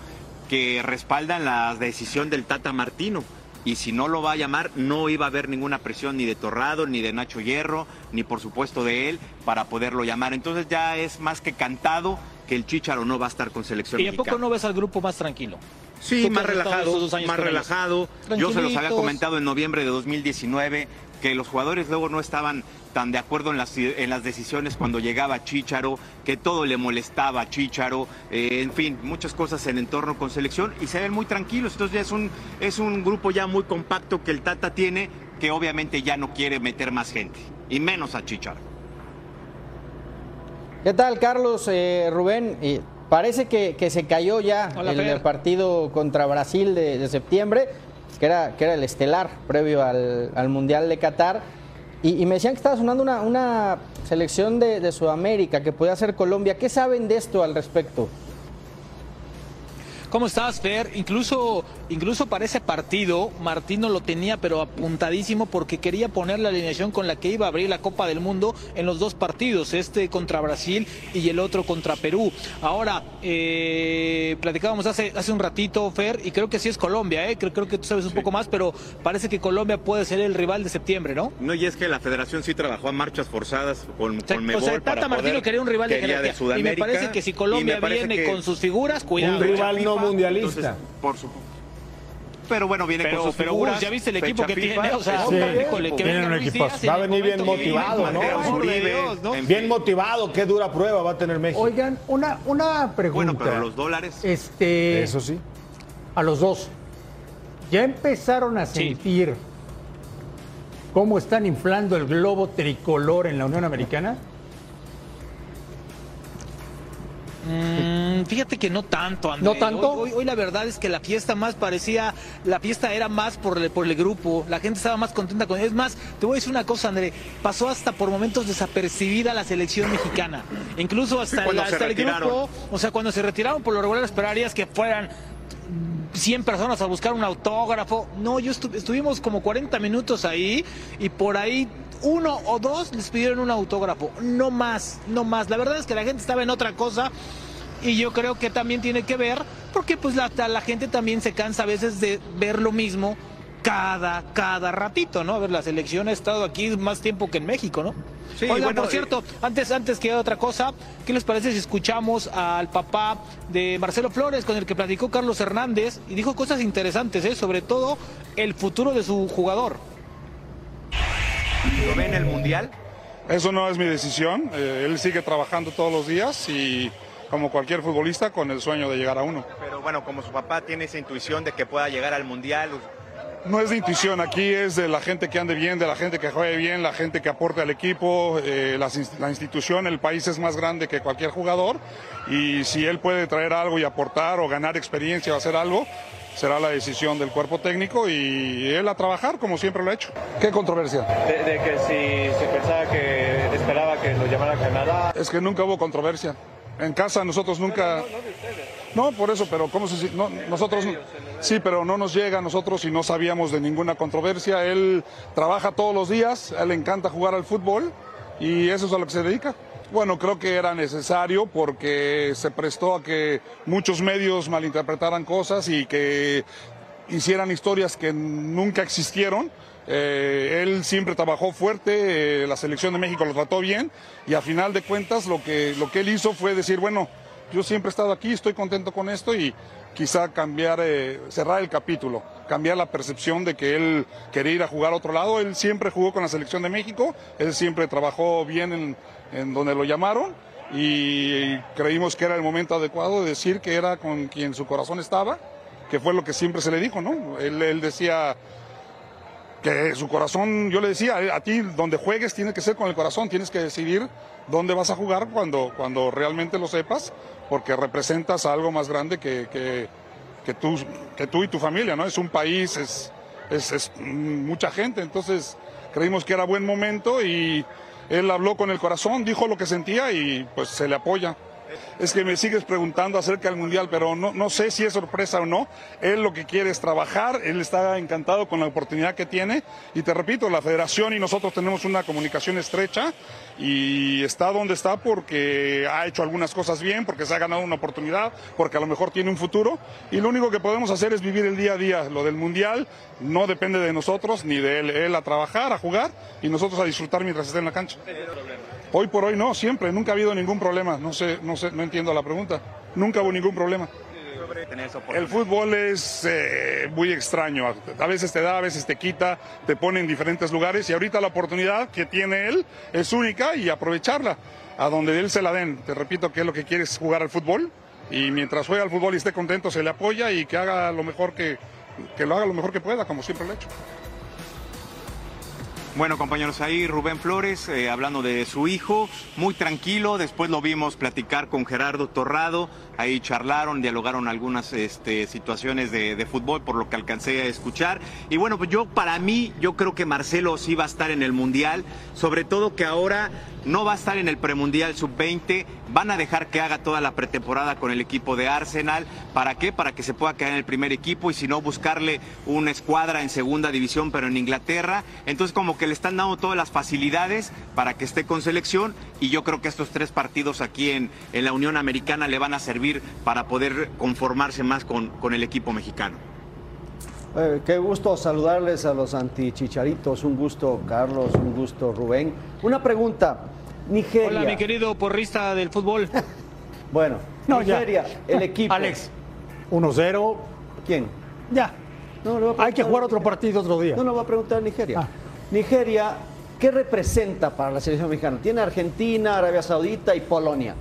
S12: que respaldan la decisión del Tata Martino. Y si no lo va a llamar, no iba a haber ninguna presión ni de Torrado, ni de Nacho Hierro, ni por supuesto de él, para poderlo llamar. Entonces ya es más que cantado que el Chicharo no va a estar con selección
S13: ¿Y a poco no ves al grupo más tranquilo?
S12: Sí, más relajado, más relajado. Yo se los había comentado en noviembre de 2019 que los jugadores luego no estaban tan de acuerdo en las, en las decisiones cuando llegaba Chícharo, que todo le molestaba a Chícharo, eh, en fin, muchas cosas en entorno con selección y se ven muy tranquilos. Entonces ya es un, es un grupo ya muy compacto que el Tata tiene, que obviamente ya no quiere meter más gente, y menos a Chícharo.
S6: ¿Qué tal, Carlos? Eh, Rubén, y parece que, que se cayó ya
S13: Hola,
S6: el, partido contra Brasil de, de septiembre, que era, que era el estelar previo al, al Mundial de Qatar. Y, me decían que estaba sonando una, una selección de, de Sudamérica, que podía ser Colombia. ¿Qué saben de esto al respecto?
S13: ¿Cómo estás, Fer? Incluso, incluso para ese partido, Martino lo tenía pero apuntadísimo porque quería poner la alineación con la que iba a abrir la Copa del Mundo en los dos partidos, este contra Brasil y el otro contra Perú. Ahora, eh, platicábamos hace, hace un ratito, Fer, y creo que sí es Colombia, ¿eh? creo, creo que tú sabes un poco más, pero parece que Colombia puede ser el rival de septiembre, ¿no?
S12: No, y es que la federación sí trabajó a marchas forzadas con, con
S13: o
S12: Mebol
S13: sea, Tata
S12: para
S13: Martino
S12: poder-
S13: quería un rival de jerarquía. y me
S12: Sudamérica,
S13: parece que si Colombia viene
S12: que-
S13: con sus figuras, cuidado.
S7: Un rival no mundialista.
S12: Entonces, por supuesto. Pero bueno, viene
S13: Pero-
S12: con sus
S13: pero,
S12: figuras.
S13: ¿ya viste el equipo que
S12: FIFA,
S13: tiene? O sea,
S12: Sí.
S13: híjole, que
S7: Tienen un Va a venir bien motivado, ¿no? Bien motivado, qué dura prueba va a tener México.
S3: Oigan, una, una pregunta.
S12: Bueno, pero los dólares.
S3: Este,
S7: Eso sí.
S3: a los dos. ¿Ya empezaron a sentir cómo están inflando el globo tricolor en la Unión Americana?
S13: Mm, fíjate que no tanto, André.
S3: ¿No tanto?
S13: Hoy, hoy- hoy la verdad es que la fiesta más parecía, la fiesta era más por el, por el grupo, la gente estaba más contenta con Es más, te voy a decir una cosa, André, pasó hasta por momentos desapercibida la selección mexicana. Incluso hasta, hasta el grupo, o sea, cuando se retiraron por lo regular esperarías que fueran 100 personas a buscar un autógrafo. No, yo estu- estuvimos como 40 minutos ahí y por ahí uno o dos les pidieron un autógrafo. No más, no más. La verdad es que la gente estaba en otra cosa y yo creo que también tiene que ver porque pues la, la gente también se cansa a veces de ver lo mismo cada, cada ratito, ¿no? A ver, la selección ha estado aquí más tiempo que en México, ¿no?
S12: Sí,
S13: Oigan,
S12: bueno,
S13: por cierto, antes, antes que otra cosa, ¿qué les parece si escuchamos al papá de Marcelo Flores con el que platicó Carlos Hernández y dijo cosas interesantes, ¿eh? sobre todo el futuro de su jugador?
S12: ¿Lo ven en el Mundial?
S14: Eso no es mi decisión. eh, él sigue trabajando todos los días y como cualquier futbolista con el sueño de llegar a uno.
S12: Pero bueno, como su papá tiene esa intuición de que pueda llegar al Mundial.
S14: No es de intuición, aquí es de la gente que ande bien, de la gente que juegue bien, la gente que aporte al equipo, eh, ins- la institución, el país es más grande que cualquier jugador y si él puede traer algo y aportar o ganar experiencia o hacer algo, será la decisión del cuerpo técnico y él a trabajar como siempre lo ha hecho. ¿Qué controversia?
S15: De, de que si se pensaba que esperaba que lo llamara a Canadá.
S14: Es que nunca hubo controversia. En casa nosotros nunca... No, por eso, pero ¿cómo se no, Nosotros... Sí, pero no nos llega a nosotros y no sabíamos de ninguna controversia. Él trabaja todos los días, a él le encanta jugar al fútbol y eso es a lo que se dedica. Bueno, creo que era necesario porque se prestó a que muchos medios malinterpretaran cosas y que hicieran historias que nunca existieron. Eh, él siempre trabajó fuerte, eh, la selección de México lo trató bien y a final de cuentas lo que, lo que él hizo fue decir, bueno, yo siempre he estado aquí, estoy contento con esto y quizá cambiar, eh, cerrar el capítulo, cambiar la percepción de que él quería ir a jugar a otro lado. Él siempre jugó con la selección de México, él siempre trabajó bien en, en donde lo llamaron y creímos que era el momento adecuado de decir que era con quien su corazón estaba, que fue lo que siempre se le dijo, ¿no? Él, decía que su corazón, yo le decía, a ti donde juegues tiene que ser con el corazón, tienes que decidir dónde vas a jugar cuando, cuando realmente lo sepas, porque representas a algo más grande que, que, que, tú, que tú y tu familia, ¿no? Es un país, es, es, es mucha gente, entonces creímos que era buen momento y él habló con el corazón, dijo lo que sentía y pues se le apoya es que me sigues preguntando acerca del Mundial, pero no, no sé si es sorpresa o no. Él lo que quiere es trabajar, él está encantado con la oportunidad que tiene. Y te repito, la federación y nosotros tenemos una comunicación estrecha y está donde está porque ha hecho algunas cosas bien, porque se ha ganado una oportunidad, porque a lo mejor tiene un futuro. Y lo único que podemos hacer es vivir el día a día. Lo del Mundial no depende de nosotros ni de él. Él a trabajar, a jugar y nosotros a disfrutar mientras esté en la cancha. Hoy por hoy no, siempre, nunca ha habido ningún problema. No sé, no sé, no entiendo la pregunta. Nunca hubo ningún problema. El fútbol es eh, muy extraño. A veces te da, a veces te quita, te pone en diferentes lugares y ahorita la oportunidad que tiene él es única y aprovecharla a donde él se la den. Te repito que es lo que quiere es jugar al fútbol y mientras juega al fútbol y esté contento se le apoya y que haga lo mejor que, que lo haga lo mejor que pueda, como siempre lo ha hecho.
S12: Bueno, compañeros, ahí Rubén Flores eh, hablando de su hijo, muy tranquilo. Después lo vimos platicar con Gerardo Torrado. Ahí charlaron, dialogaron algunas este, situaciones de, fútbol, por lo que alcancé a escuchar. Y bueno, pues yo, para mí, yo creo que Marcelo sí va a estar en el Mundial. Sobre todo que ahora no va a estar en el premundial sub-20, van a dejar que haga toda la pretemporada con el equipo de Arsenal. ¿Para qué? Para que se pueda quedar en el primer equipo y si no buscarle una escuadra en segunda división, pero en Inglaterra. Entonces como que le están dando todas las facilidades para que esté con selección y yo creo que estos tres partidos aquí en, en la Unión Americana le van a servir para poder conformarse más con, con el equipo mexicano.
S5: Eh, qué gusto saludarles a los antichicharitos. Un gusto, Carlos. Un gusto, Rubén. Una pregunta. Nigeria.
S13: Hola, mi querido porrista del fútbol.
S5: bueno,
S3: No,
S5: Nigeria,
S3: ya.
S5: el equipo.
S3: Alex, 1-0.
S5: ¿Quién?
S3: Ya.
S5: No, le voy a
S3: Hay que jugar otro partido otro día.
S5: No, no, va a preguntar Nigeria.
S3: Ah.
S5: Nigeria, ¿qué representa para la selección mexicana? Tiene Argentina, Arabia Saudita y Polonia.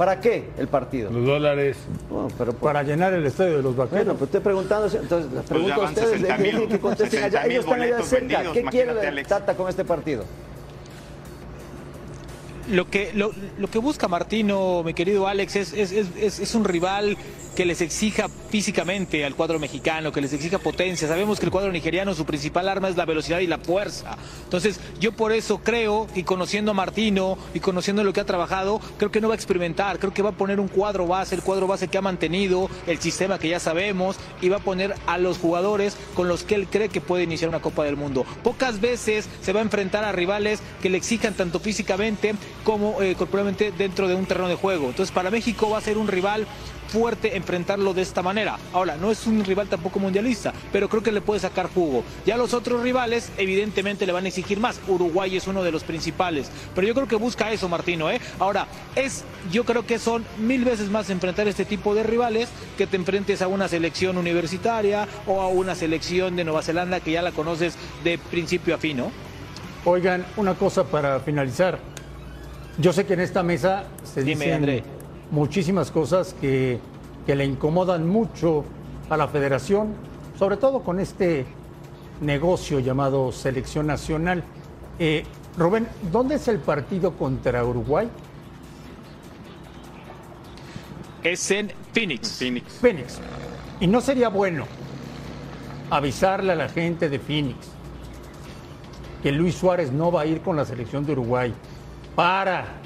S5: ¿Para qué el partido?
S7: Los dólares.
S5: Bueno, pero
S3: Para llenar el estadio de los
S5: Bueno,
S3: vaqueros.
S5: pues estoy preguntando, entonces les pregunto
S12: ya
S5: a ustedes,
S12: 60,000,
S5: dejen que contesten allá.
S12: 60,000
S5: Ellos están allá
S12: boletos
S5: cerca.
S12: vendidos,
S5: ¿Qué quiere el
S12: Alex.
S5: Tata con este partido?
S13: Lo que, lo, lo que busca Martino, mi querido Alex, es, es, es- es- es un rival que les exija físicamente al cuadro mexicano, que les exija potencia. Sabemos que el cuadro nigeriano su principal arma es la velocidad y la fuerza. Entonces, yo por eso creo, y conociendo a Martino y conociendo lo que ha trabajado, creo que no va a experimentar, creo que va a poner un cuadro base, el cuadro base que ha mantenido, el sistema que ya sabemos, y va a poner a los jugadores con los que él cree que puede iniciar una Copa del Mundo. Pocas veces se va a enfrentar a rivales que le exijan tanto físicamente como eh, corporalmente dentro de un terreno de juego. Entonces, para México va a ser un rival fuerte enfrentarlo de esta manera. Ahora, no es un rival tampoco mundialista, pero creo que le puede sacar jugo. Ya los otros rivales, evidentemente, le van a exigir más. Uruguay es uno de los principales, pero yo creo que busca eso, Martino. ¿eh? Ahora, es, yo creo que son mil veces más enfrentar este tipo de rivales que te enfrentes a una selección universitaria o a una selección de Nueva Zelanda que ya la conoces de principio a fin, ¿no?
S3: Oigan, una cosa para finalizar. Yo sé que en esta mesa se
S13: Dime,
S3: dicen
S13: André.
S3: Muchísimas cosas que, que le incomodan mucho a la federación, sobre todo con este negocio llamado selección nacional. Eh, Rubén, ¿dónde es el partido contra Uruguay?
S13: Es en Phoenix.
S12: Phoenix.
S3: Phoenix. Y no sería bueno avisarle a la gente de Phoenix que Luis Suárez no va a ir con la selección de Uruguay para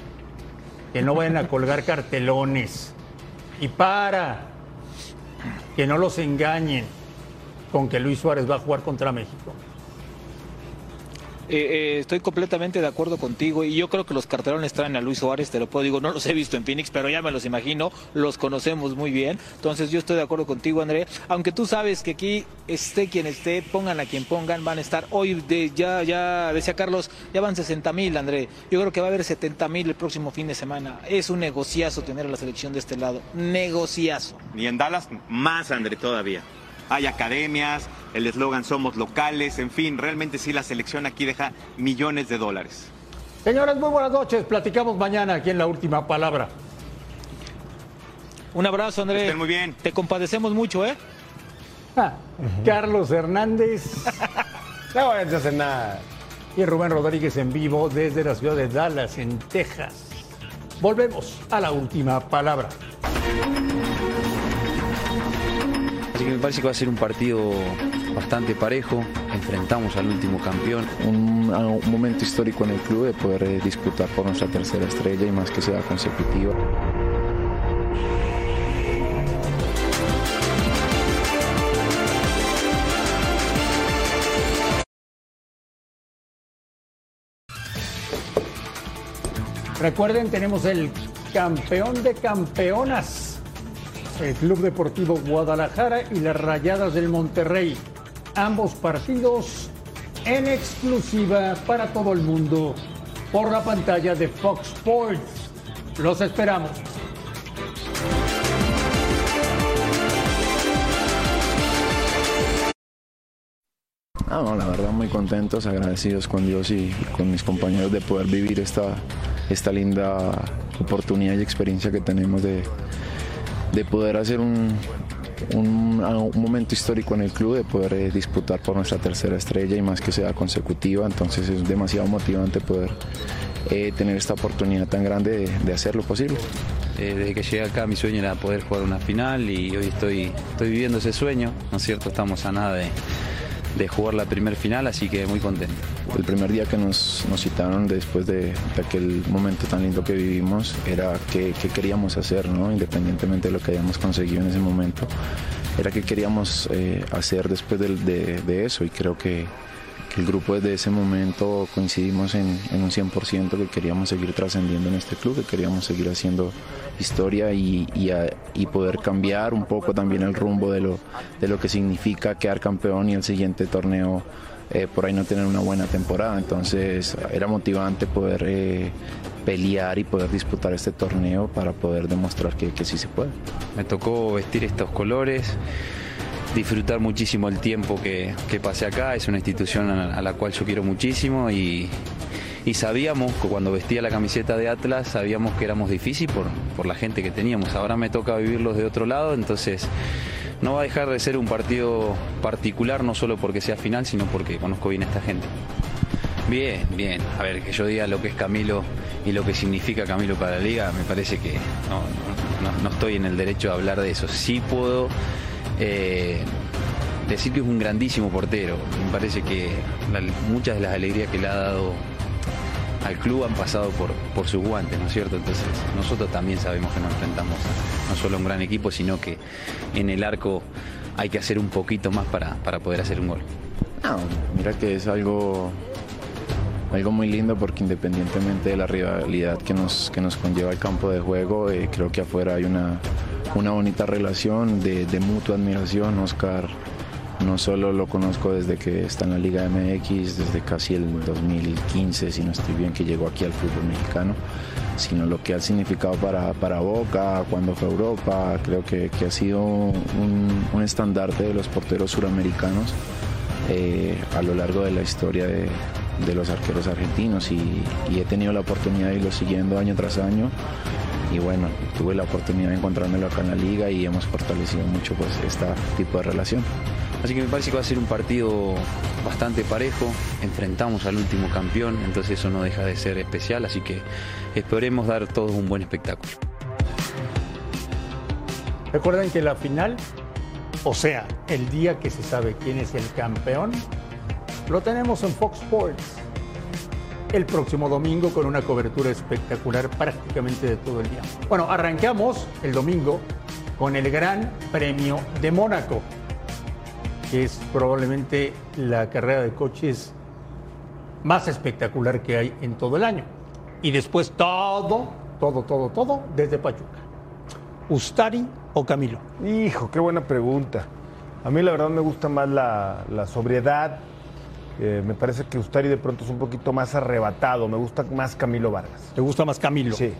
S3: que no vayan a colgar cartelones y para que no los engañen con que Luis Suárez va a jugar contra México.
S13: Eh, eh, estoy completamente de acuerdo contigo y yo creo que los cartelones traen a Luis Suárez, te lo puedo digo, no los he visto en Phoenix, pero ya me los imagino, los conocemos muy bien. Entonces yo estoy de acuerdo contigo, André, aunque tú sabes que aquí esté quien esté, pongan a quien pongan, van a estar hoy, de, ya, ya decía Carlos, ya van 60 mil, André. Yo creo que va a haber 70 mil el próximo fin de semana. Es un negociazo tener a la selección de este lado, negociazo.
S12: Y en Dallas más, André, todavía. Hay academias, el eslogan somos locales, en fin, realmente sí la selección aquí deja millones de dólares.
S3: Señores, muy buenas noches. Platicamos mañana aquí en la última palabra.
S13: Un abrazo, André.
S12: Estén muy bien.
S13: Te compadecemos mucho, ¿eh?
S3: Ah, Carlos Hernández
S7: No vayan a hacer nada.
S3: y Rubén Rodríguez en vivo desde la ciudad de Dallas, en Texas. Volvemos a la última palabra.
S15: Así que me parece que va a ser un partido bastante parejo. Enfrentamos al último campeón.
S16: Un, un momento histórico en el club de poder eh, disputar por nuestra tercera estrella y más que sea consecutiva.
S3: Recuerden, tenemos el campeón de campeonas, el Club Deportivo Guadalajara y las Rayadas del Monterrey. Ambos partidos en exclusiva para todo el mundo por la pantalla de Fox Sports. Los esperamos.
S16: Ah, no, la verdad muy contentos, agradecidos con Dios y con mis compañeros de poder vivir esta, esta linda oportunidad y experiencia que tenemos de, de poder hacer un, un, momento histórico en el club, de poder eh, disputar por nuestra tercera estrella y más que sea consecutiva, entonces es demasiado motivante poder eh, tener esta oportunidad tan grande de, de hacer lo posible.
S15: Eh, desde que llegué acá mi sueño era poder jugar una final y hoy estoy, estoy viviendo ese sueño, ¿no es cierto? Estamos a nada de, de jugar la primer final, así que muy contento.
S16: El primer día que nos, nos citaron después de, aquel momento tan lindo que vivimos era qué, queríamos hacer, ¿no? independientemente de lo que hayamos conseguido en ese momento, era qué queríamos eh, hacer después de, de eso y creo que el grupo desde ese momento coincidimos en, en un 100% que queríamos seguir trascendiendo en este club, que queríamos seguir haciendo historia y, y a- y poder cambiar un poco también el rumbo de lo, de lo que significa quedar campeón y el siguiente torneo eh, por ahí no tener una buena temporada. Entonces era motivante poder eh, pelear y poder disputar este torneo para poder demostrar que, que sí se puede.
S15: Me tocó vestir estos colores, disfrutar muchísimo el tiempo que, que pasé acá. Es una institución a, la cual yo quiero muchísimo y, y sabíamos que cuando vestía la camiseta de Atlas, sabíamos que éramos difícil por, por la gente que teníamos. Ahora me toca vivirlos de otro lado, entonces no va a dejar de ser un partido particular, no solo porque sea final, sino porque conozco bien a esta gente. Bien, bien. A ver, que yo diga lo que es Camilo y lo que significa Camilo para la liga, me parece que no- no- no estoy en el derecho de hablar de eso. Sí puedo eh, decir que es un grandísimo portero. Me parece que muchas de las alegrías que le ha dado al club han pasado por, por sus guantes, ¿no es cierto? Entonces nosotros también sabemos que nos enfrentamos no solo a un gran equipo, sino que en el arco hay que hacer un poquito más para, para poder hacer un gol.
S16: No, mira que es algo, algo muy lindo porque independientemente de la rivalidad que nos, que nos conlleva el campo de juego, eh, creo que afuera hay una, una bonita relación de, de mutua admiración. Oscar no solo lo conozco desde que está en la Liga MX, desde casi el 2015, si no estoy bien, que llegó aquí al fútbol mexicano, sino lo que ha significado para, para Boca, cuando fue a Europa, creo que, que ha sido un, un estandarte de los porteros suramericanos eh, a lo largo de la historia de, de los arqueros argentinos y, y he tenido la oportunidad de irlo siguiendo año tras año y bueno, tuve la oportunidad de encontrármelo acá en la liga y hemos fortalecido mucho pues este tipo de relación.
S15: Así que me parece que va a ser un partido bastante parejo. Enfrentamos al último campeón, entonces eso no deja de ser especial. Así que esperemos dar todos un buen espectáculo.
S3: Recuerden que la final, o sea, el día que se sabe quién es el campeón, lo tenemos en Fox Sports. el próximo domingo con una cobertura espectacular prácticamente de todo el día. Bueno, arrancamos el domingo con el Gran Premio de Mónaco, que es probablemente la carrera de coches más espectacular que hay en todo el año. Y después todo, todo, todo, todo desde Pachuca. ¿Ustari o Camilo?
S7: Hijo, qué buena pregunta. A mí la verdad me gusta más la, la sobriedad. Eh, me parece que Ustari de pronto es un poquito más arrebatado. Me gusta más Camilo Vargas.
S3: ¿Te gusta más Camilo?
S7: Sí.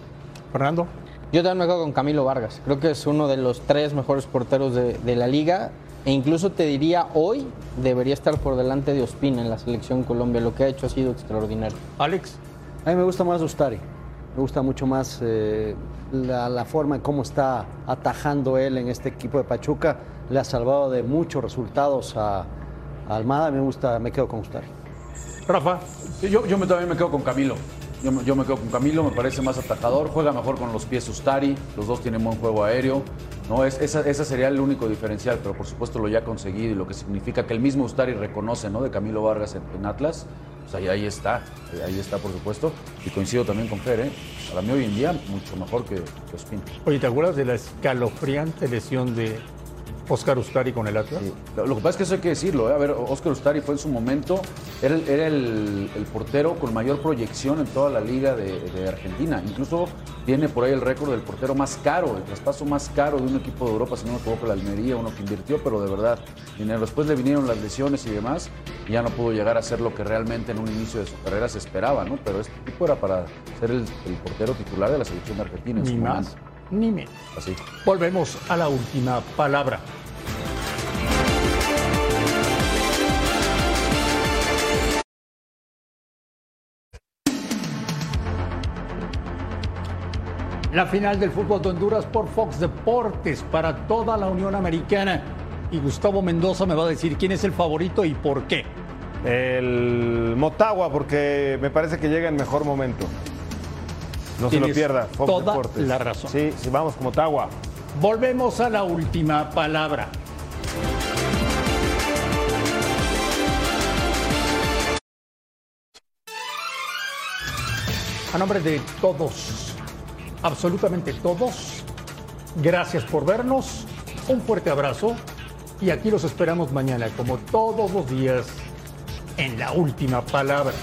S3: Fernando.
S6: Yo también me quedo con Camilo Vargas. Creo que es uno de los tres mejores porteros de, de la liga. E incluso te diría hoy debería estar por delante de Ospina en la selección Colombia. Lo que ha hecho ha sido extraordinario.
S3: Alex.
S5: A mí me gusta más Ustari. Me gusta mucho más eh, la, la forma en cómo está atajando él en este equipo de Pachuca. Le ha salvado de muchos resultados a, a Almada. Me gusta, me quedo con Ustari.
S3: Rafa.
S4: Yo, yo me- también me quedo con Camilo. Yo, me- yo me quedo con Camilo, me parece más atajador, juega mejor con los pies Ustari, los dos tienen buen juego aéreo. No, es, esa, esa sería el único diferencial, pero por supuesto lo ya conseguido y lo que significa que el mismo Ustari reconoce, ¿no? De Camilo Vargas en, en Atlas, pues ahí, ahí está, ahí- ahí está por supuesto. Y coincido también con Fer, ¿eh? Para mí hoy en día mucho mejor que, que Ospina.
S3: Oye, ¿te acuerdas de la escalofriante lesión de Oscar Ustari con el Atlas?
S4: Lo, lo que pasa es que eso hay que decirlo, ¿eh? A ver, Oscar Ustari fue en su momento, era, el, era el- el portero con mayor proyección en toda la liga de, de Argentina. Incluso tiene por ahí el récord del portero más caro, el traspaso más caro de un equipo de Europa, si no me equivoco, la Almería, uno que invirtió, pero de verdad, dinero. Después le vinieron las lesiones y demás, y ya no pudo llegar a ser lo que realmente en un inicio de su carrera se esperaba, ¿no? Pero este tipo era para ser el, el portero titular de la selección de Argentina en
S3: Ni
S4: su
S3: más,
S4: momento.
S3: Ni menos.
S4: Así.
S3: Volvemos a la última palabra. La final del fútbol de Honduras por Fox Deportes para toda la Unión Americana. Y Gustavo Mendoza me va a decir quién es el favorito y por qué.
S7: El Motagua, porque me parece que llega en mejor momento. No se lo pierda. Fox
S3: toda
S7: Deportes.
S3: la razón.
S7: Sí, sí, vamos con Motagua.
S3: Volvemos a la última palabra. A nombre de todos, absolutamente todos, gracias por vernos, un fuerte abrazo y aquí los esperamos mañana, como todos los días, en la última palabra.